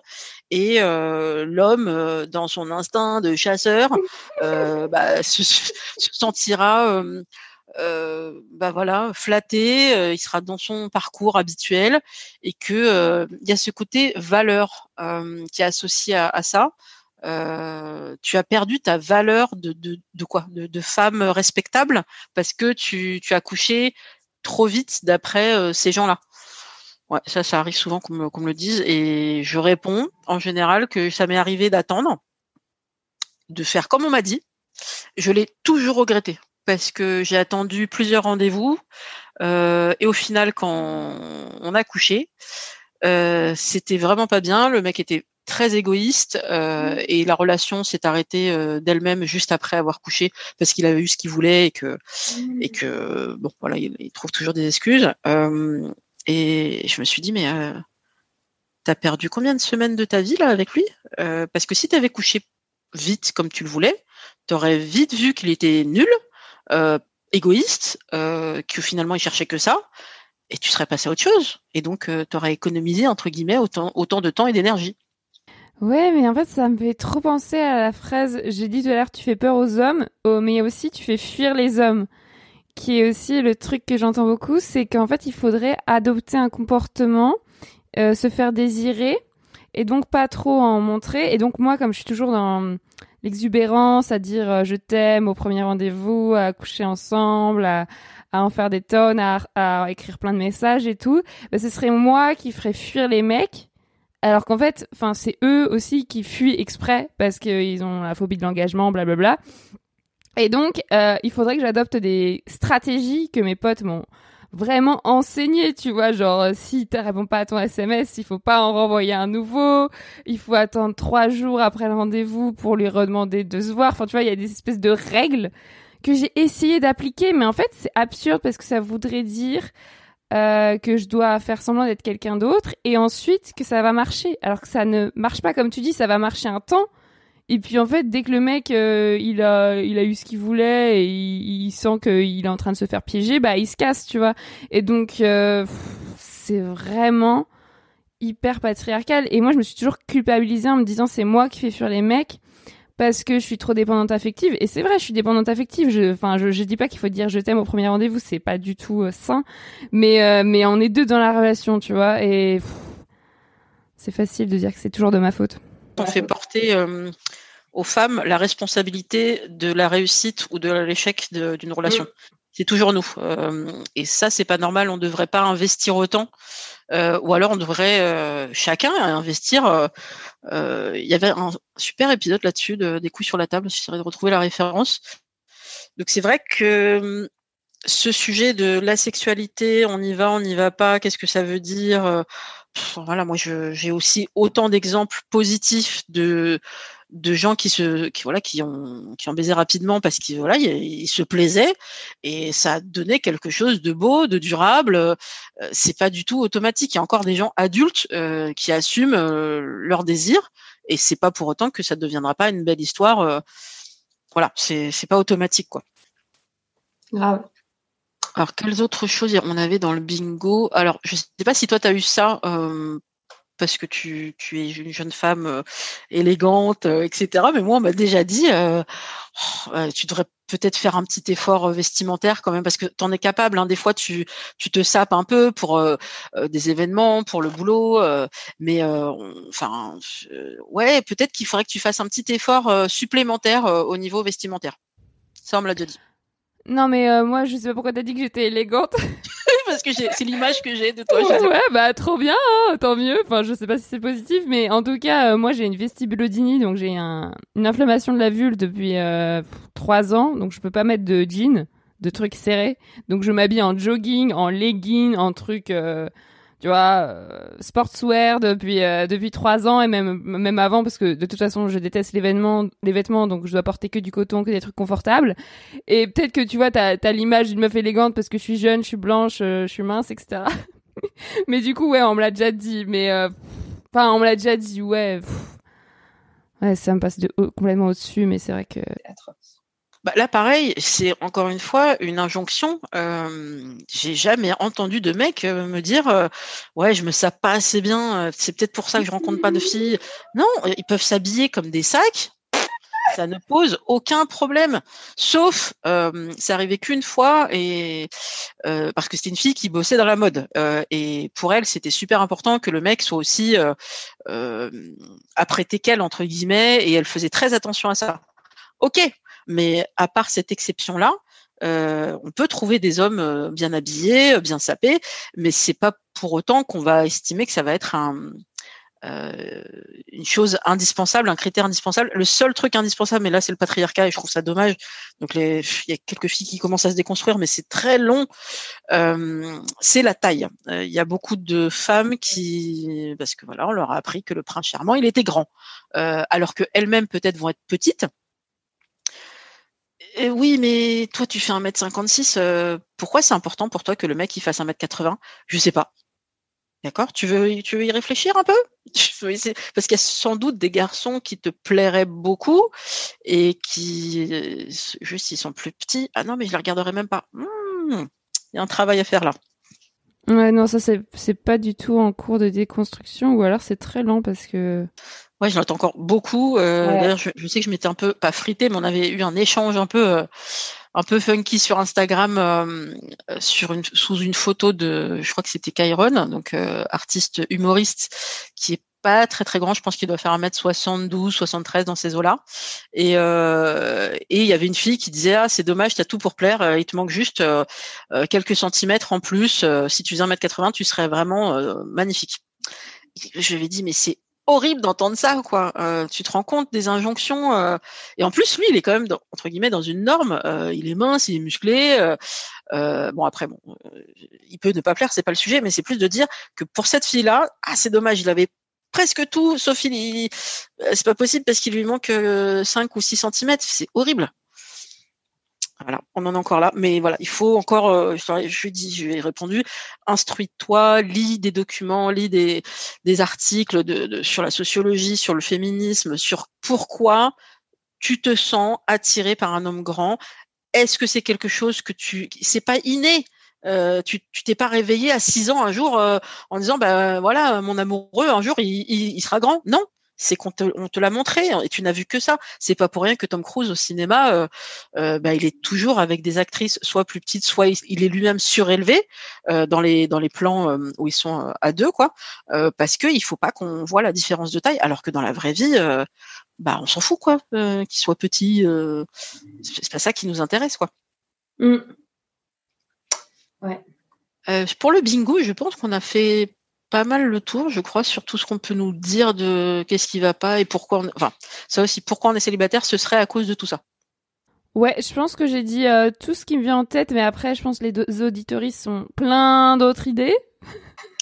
et euh, l'homme, euh, dans son instinct de chasseur, euh, bah, se, se sentira... euh, bah voilà flatté il sera dans son parcours habituel et que il y a ce côté valeur qui est associé à, à ça euh, tu as perdu ta valeur de, de, de quoi? De, femme respectable parce que tu, tu as couché trop vite d'après euh, ces gens-là. Ouais, ça, ça arrive souvent qu'on me, me le dise et je réponds en général que ça m'est arrivé d'attendre, de faire comme on m'a dit je l'ai toujours regretté parce que j'ai attendu plusieurs rendez-vous euh, et au final, quand on a couché, c'était vraiment pas bien. Le mec était très égoïste euh, et la relation s'est arrêtée euh, d'elle-même juste après avoir couché parce qu'il avait eu ce qu'il voulait et que et que bon voilà il, il trouve toujours des excuses. Euh, et je me suis dit mais t'as perdu combien de semaines de ta vie là avec lui? Parce que si t'avais couché vite comme tu le voulais t'aurais vite vu qu'il était nul égoïste que finalement il cherchait que ça et tu serais passé à autre chose. Et donc euh, t'aurais économisé entre guillemets autant autant de temps et d'énergie Ouais, mais en fait, ça me fait trop penser à la phrase j'ai dit tout à l'heure, tu fais peur aux hommes, oh, mais aussi tu fais fuir les hommes. Qui est aussi le truc que j'entends beaucoup, c'est qu'en fait, il faudrait adopter un comportement, euh, se faire désirer, et donc pas trop en montrer. Et donc moi, comme je suis toujours dans l'exubérance, à dire euh, je t'aime au premier rendez-vous, à coucher ensemble, à, en faire des tonnes, à, à écrire plein de messages et tout, bah, ce serait moi qui ferais fuir les mecs alors qu'en fait, enfin, c'est eux aussi qui fuient exprès parce qu'ils ont la phobie de l'engagement, blablabla. Et donc, euh, il faudrait que j'adopte des stratégies que mes potes m'ont vraiment enseigné, tu vois, genre euh, si tu réponds pas à ton SMS, il faut pas en renvoyer un nouveau, il faut attendre trois jours après le rendez-vous pour lui redemander de se voir. Enfin, tu vois, il y a des espèces de règles que j'ai essayé d'appliquer, mais en fait, c'est absurde parce que ça voudrait dire euh, que je dois faire semblant d'être quelqu'un d'autre et ensuite que ça va marcher. Alors que ça ne marche pas comme tu dis, ça va marcher un temps. Et puis en fait, dès que le mec euh, il a il a eu ce qu'il voulait et il, il sent qu'il est en train de se faire piéger, bah il se casse, tu vois. Et donc euh, c'est vraiment hyper patriarcal. Et moi, je me suis toujours culpabilisée en me disant c'est moi qui fais fuir les mecs parce que je suis trop dépendante affective. Et c'est vrai, je suis dépendante affective. Je, enfin, je, je dis pas qu'il faut dire je t'aime au premier rendez-vous, c'est pas du tout euh, sain. Mais, euh, mais on est deux dans la relation, tu vois. Et c'est facile de dire que c'est toujours de ma faute. on fait porter euh, aux femmes la responsabilité de la réussite ou de l'échec d'une relation. C'est toujours nous. Et ça, c'est pas normal. On ne devrait pas investir autant. Euh, ou alors, on devrait euh, chacun investir. euh, euh, Il y avait un super épisode là-dessus de, des couilles sur la table. J'essaierai de retrouver la référence. Donc, c'est vrai que hum, ce sujet de la sexualité, on y va, on n'y va pas, qu'est-ce que ça veut dire euh, Voilà, moi, j'ai aussi autant d'exemples positifs de de gens qui se qui voilà qui ont qui ont baisé rapidement parce qu'ils voilà ils, se plaisaient et ça donnait quelque chose de beau de durable. Euh, c'est pas du tout automatique. Il y a encore des gens adultes euh, qui assument euh, leur désir et c'est pas pour autant que ça ne deviendra pas une belle histoire euh, voilà c'est c'est pas automatique quoi. Grave. alors quelles autres choses on avait dans le bingo? Alors je sais pas si toi tu as eu ça parce que tu, tu es une jeune femme élégante, etc. Mais moi, on m'a déjà dit, euh, tu devrais peut-être faire un petit effort vestimentaire quand même, parce que tu en es capable. Hein, des fois, tu, tu te sapes un peu pour des événements, pour le boulot. mais enfin, ouais, peut-être qu'il faudrait que tu fasses un petit effort supplémentaire au niveau vestimentaire. Ça, on me l'a déjà dit. Non, mais moi, je sais pas pourquoi t'as dit que j'étais élégante. C'est l'image que j'ai de toi. ouais, bah trop bien, hein, tant mieux. Enfin, je sais pas si c'est positif, mais en tout cas, euh, moi j'ai une vestibulodynie, donc j'ai un, une inflammation de la vulve depuis euh, pff, trois ans, donc je peux pas mettre de jean, de trucs serrés. Donc je m'habille en jogging, en legging, en trucs, euh, tu vois, euh, sportswear depuis euh, depuis trois ans et même même avant parce que de toute façon je déteste les vêtements, les vêtements, donc je dois porter que du coton, que des trucs confortables. Et peut-être que tu vois, t'as as, l'image d'une meuf élégante parce que je suis jeune, je suis blanche, euh, je suis mince, etc. mais du coup, ouais, on me l'a déjà dit. Mais euh, enfin, on me l'a déjà dit, ouais. Ouais, ça me passe de haut- complètement au-dessus, mais c'est vrai que. Bah, là, pareil, c'est encore une fois une injonction. Euh, J'ai jamais entendu de mec euh, me dire euh, ouais, je me sape pas assez bien. euh, C'est peut-être pour ça que je rencontre pas de filles. Non, ils peuvent s'habiller comme des sacs. Ça ne pose aucun problème. Sauf, euh, c'est arrivé qu'une fois et parce que c'était une fille qui bossait dans la mode et pour elle, c'était super important que le mec soit aussi apprêté qu'elle entre guillemets et elle faisait très attention à ça. Ok, mais à part cette exception-là, euh, on peut trouver des hommes euh, bien habillés, euh, bien sapés, mais c'est pas pour autant qu'on va estimer que ça va être un, euh, une chose indispensable, un critère indispensable. Le seul truc indispensable, mais là c'est le patriarcat et je trouve ça dommage. Donc il y a quelques filles qui commencent à se déconstruire, mais c'est très long. Euh, c'est la taille. Euh, Il y a beaucoup de femmes qui, parce que voilà, on leur a appris que le prince charmant, il était grand, euh, alors que elles-mêmes peut-être vont être petites. Et oui, mais toi tu fais 1m56, euh, pourquoi c'est important pour toi que le mec il fasse 1m80 Je sais pas. D'accord? Tu veux, tu veux y réfléchir un peu? Parce qu'il y a sans doute des garçons qui te plairaient beaucoup et qui, euh, juste, ils sont plus petits. Ah non, mais je les regarderai même pas. Hmm, Il y a un travail à faire là. Ouais, non, ça c'est c'est pas du tout en cours de déconstruction ou alors c'est très lent parce que Ouais, j'en entends encore beaucoup. Euh, Ouais. D'ailleurs, je, je sais que je m'étais un peu, pas frité, mais on avait eu un échange un peu, euh, un peu funky sur Instagram, euh, euh, sur une, sous une photo de, je crois que c'était Kyron, donc euh, artiste humoriste, qui est pas très très grand. Je pense qu'il doit faire 1m72, 73 dans ces eaux-là. Et euh, et il y avait une fille qui disait ah c'est dommage, t'as tout pour plaire, euh, il te manque juste euh, euh, quelques centimètres en plus. euh, si tu faisais 1m80, tu serais vraiment euh, magnifique. Je lui ai dit mais c'est horrible d'entendre ça quoi. Tu te rends compte des injonctions et en plus lui il est quand même dans, entre guillemets dans une norme. Il est mince, il est musclé. euh, bon après bon, il peut ne pas plaire, c'est pas le sujet, mais c'est plus de dire que pour cette fille là, ah c'est dommage, il avait presque tout, sauf il, euh, c'est pas possible parce qu'il lui manque euh, 5 ou 6 centimètres, c'est horrible. Voilà, on en est encore là, mais voilà, il faut encore, euh, je, lui ai répondu, instruis-toi, lis des documents, lis des, articles sur la sociologie, sur le féminisme, sur pourquoi tu te sens attiré par un homme grand. Est-ce que c'est quelque chose que tu, c'est pas inné? Euh, tu t'es pas réveillé à 6 ans un jour euh, en disant bah voilà mon amoureux un jour il, il, il sera grand. Non c'est qu'on te, on te l'a montré et tu n'as vu que ça. C'est pas pour rien que Tom Cruise au cinéma euh, euh, bah, il est toujours avec des actrices soit plus petites soit il, est lui-même surélevé euh, dans les dans les plans euh, où ils sont euh, à deux quoi. Parce que il faut pas qu'on voit la différence de taille alors que dans la vraie vie bah on s'en fout quoi qu'il soit petit c'est pas ça qui nous intéresse quoi. Mm. Ouais. Euh, pour le bingo, je pense qu'on a fait pas mal le tour, je crois, sur tout ce qu'on peut nous dire de qu'est-ce qui va pas et pourquoi. On... Enfin, ça aussi, pourquoi on est célibataire, ce serait à cause de tout ça. Ouais, je pense que j'ai dit euh, tout ce qui me vient en tête, mais après, je pense que les deux auditoristes ont plein d'autres idées.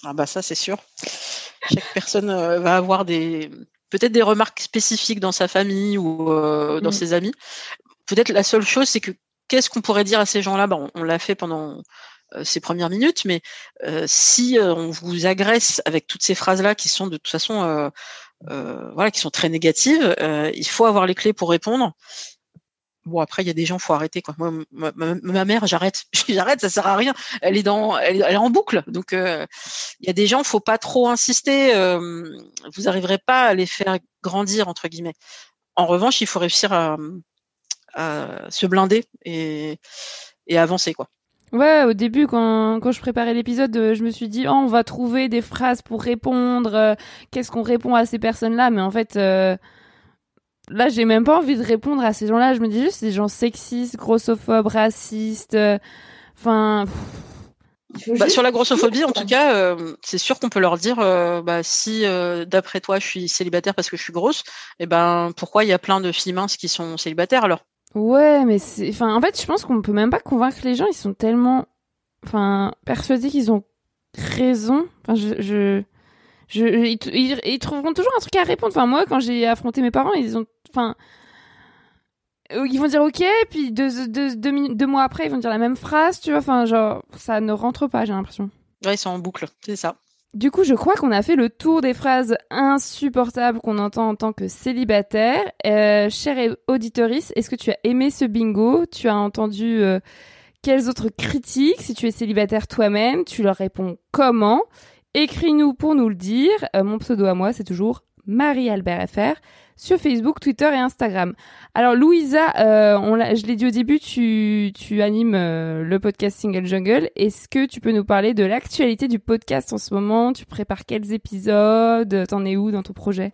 Ah bah ça, c'est sûr. Chaque personne euh, va avoir des peut-être des remarques spécifiques dans sa famille ou euh, dans Mm. ses amis. Peut-être la seule chose, c'est que qu'est-ce qu'on pourrait dire à ces gens-là? Bah, on, on l'a fait pendant ces premières minutes, mais euh, si euh, on vous agresse avec toutes ces phrases-là qui sont de toute façon euh, euh, voilà, qui sont très négatives, euh, il faut avoir les clés pour répondre. Bon après il y a des gens faut arrêter quoi. Moi ma, ma- mère j'arrête j'arrête ça sert à rien. Elle est dans elle, est en boucle donc euh, il y a des gens faut pas trop insister. euh, vous arriverez pas à les faire grandir entre guillemets. En revanche il faut réussir à, à se blinder et et avancer quoi. Ouais, au début, quand, quand je préparais l'épisode, euh, je me suis dit, oh, on va trouver des phrases pour répondre. euh, Qu'est-ce qu'on répond à ces personnes-là? Mais en fait, euh, là, j'ai même pas envie de répondre à ces gens-là. Je me dis juste, des gens sexistes, grossophobes, racistes. Enfin, Bah, sur la grossophobie, en tout cas, c'est sûr qu'on peut leur dire, bah, si d'après toi je suis célibataire parce que je suis grosse, et ben pourquoi il y a plein de filles minces qui sont célibataires alors? Ouais, mais c'est. Enfin, en fait, je pense qu'on peut même pas convaincre les gens. Ils sont tellement. Enfin, persuadés qu'ils ont raison. Enfin, je. je... Je, ils, trouveront toujours un truc à répondre. Enfin, moi, quand j'ai affronté mes parents, ils ont. Enfin. euh, Ils vont dire ok, puis deux, deux, deux, deux mois après, ils vont dire la même phrase, tu vois. Enfin, genre, ça ne rentre pas, j'ai l'impression. Ouais, ils sont en boucle, c'est ça. Du coup, je crois qu'on a fait le tour des phrases insupportables qu'on entend en tant que célibataire. Euh, chère auditorice, est-ce que tu as aimé ce bingo? Tu as entendu euh, quelles autres critiques? Si tu es célibataire toi-même, tu leur réponds comment? Écris-nous pour nous le dire. Euh, mon pseudo à moi, c'est toujours Marie-Albert FR sur Facebook, Twitter et Instagram. Alors Louisa, euh, on je l'ai dit au début, tu, tu animes euh, le podcast Single Jungle. Est-ce que tu peux nous parler de l'actualité du podcast en ce moment? Tu prépares quels épisodes? T'en es où dans ton projet?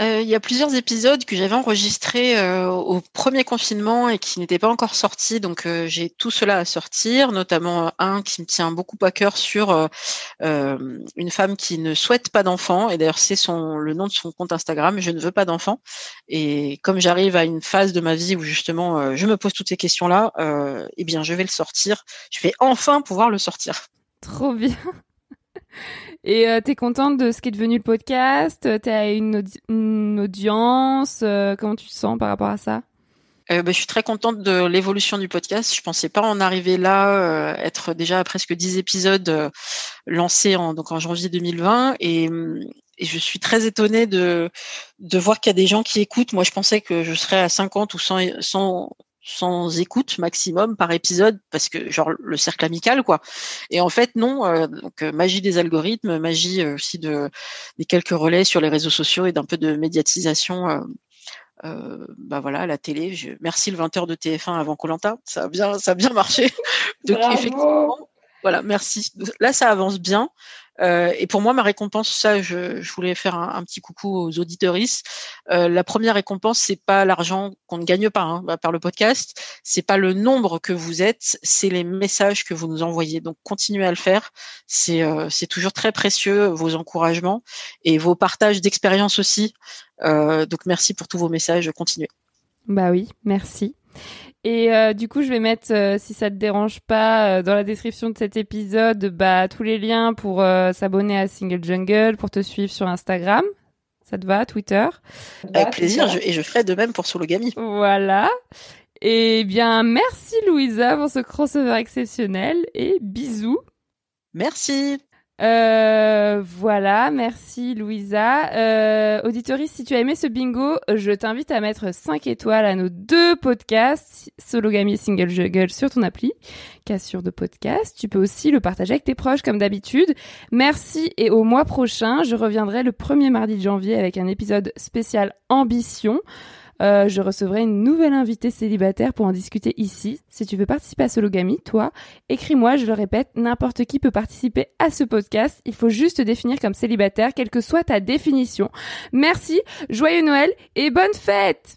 Euh, il y a plusieurs épisodes que j'avais enregistrés euh, au premier confinement et qui n'étaient pas encore sortis, donc euh, j'ai tout cela à sortir, notamment un qui me tient beaucoup à cœur sur une femme qui ne souhaite pas d'enfant, et d'ailleurs c'est le nom de son compte Instagram, je ne veux pas d'enfant. Et comme j'arrive à une phase de ma vie où justement je me pose toutes ces questions-là, eh bien je vais le sortir. Je vais enfin pouvoir le sortir. Trop bien. Et euh, t'es contente de ce qui est devenu le podcast? T'as une, une audience? Euh, Comment tu te sens par rapport à ça? Euh, bah, je suis très contente de l'évolution du podcast. Je pensais pas en arriver là, euh, être déjà à presque 10 épisodes euh, lancés en, donc en janvier 2020. Et, hum, et je suis très étonnée de, de voir qu'il y a des gens qui écoutent. Moi, je pensais que je serais à 50 ou 100, 100, 100 écoutes maximum par épisode, parce que genre le cercle amical, quoi. Et en fait, non. euh, donc euh, magie des algorithmes, magie euh, aussi de des quelques relais sur les réseaux sociaux et d'un peu de médiatisation. euh, euh, bah voilà, la télé. Je, merci le 20h de TF1 avant Colanta. Ça a bien, ça a bien marché. Donc Bravo. effectivement, voilà, merci. Là, ça avance bien. Euh, et pour moi, ma récompense, ça, je, je voulais faire un, petit coucou aux auditeuristes. Euh, la première récompense, c'est pas l'argent qu'on ne gagne pas hein, par le podcast, c'est pas le nombre que vous êtes, c'est les messages que vous nous envoyez. Donc continuez à le faire. C'est euh, c'est toujours très précieux vos encouragements et vos partages d'expérience aussi. Euh, donc merci pour tous vos messages. Continuez. Bah oui, merci. Et euh, du coup, je vais mettre, euh, si ça te dérange pas, euh, dans la description de cet épisode, bah tous les liens pour euh, s'abonner à Single Jungle, pour te suivre sur Instagram. Ça te va, Twitter? Avec plaisir. Je- et je ferai de même pour Sologami. Voilà. Et bien, merci Louisa pour ce crossover exceptionnel et bisous. Merci. Euh, voilà, merci Louisa. Euh, si tu as aimé ce bingo, je t'invite à mettre 5 étoiles à nos deux podcasts, Sologamy et Single Juggle sur ton appli, Cassure de podcast. Tu peux aussi le partager avec tes proches comme d'habitude. Merci et au mois prochain, je reviendrai le premier mardi de janvier avec un épisode spécial Ambition. Euh, je recevrai une nouvelle invitée célibataire pour en discuter ici. Si tu veux participer à Sologamy, toi, écris-moi, je le répète, n'importe qui peut participer à ce podcast. Il faut juste te définir comme célibataire, quelle que soit ta définition. Merci, joyeux Noël et bonne fête.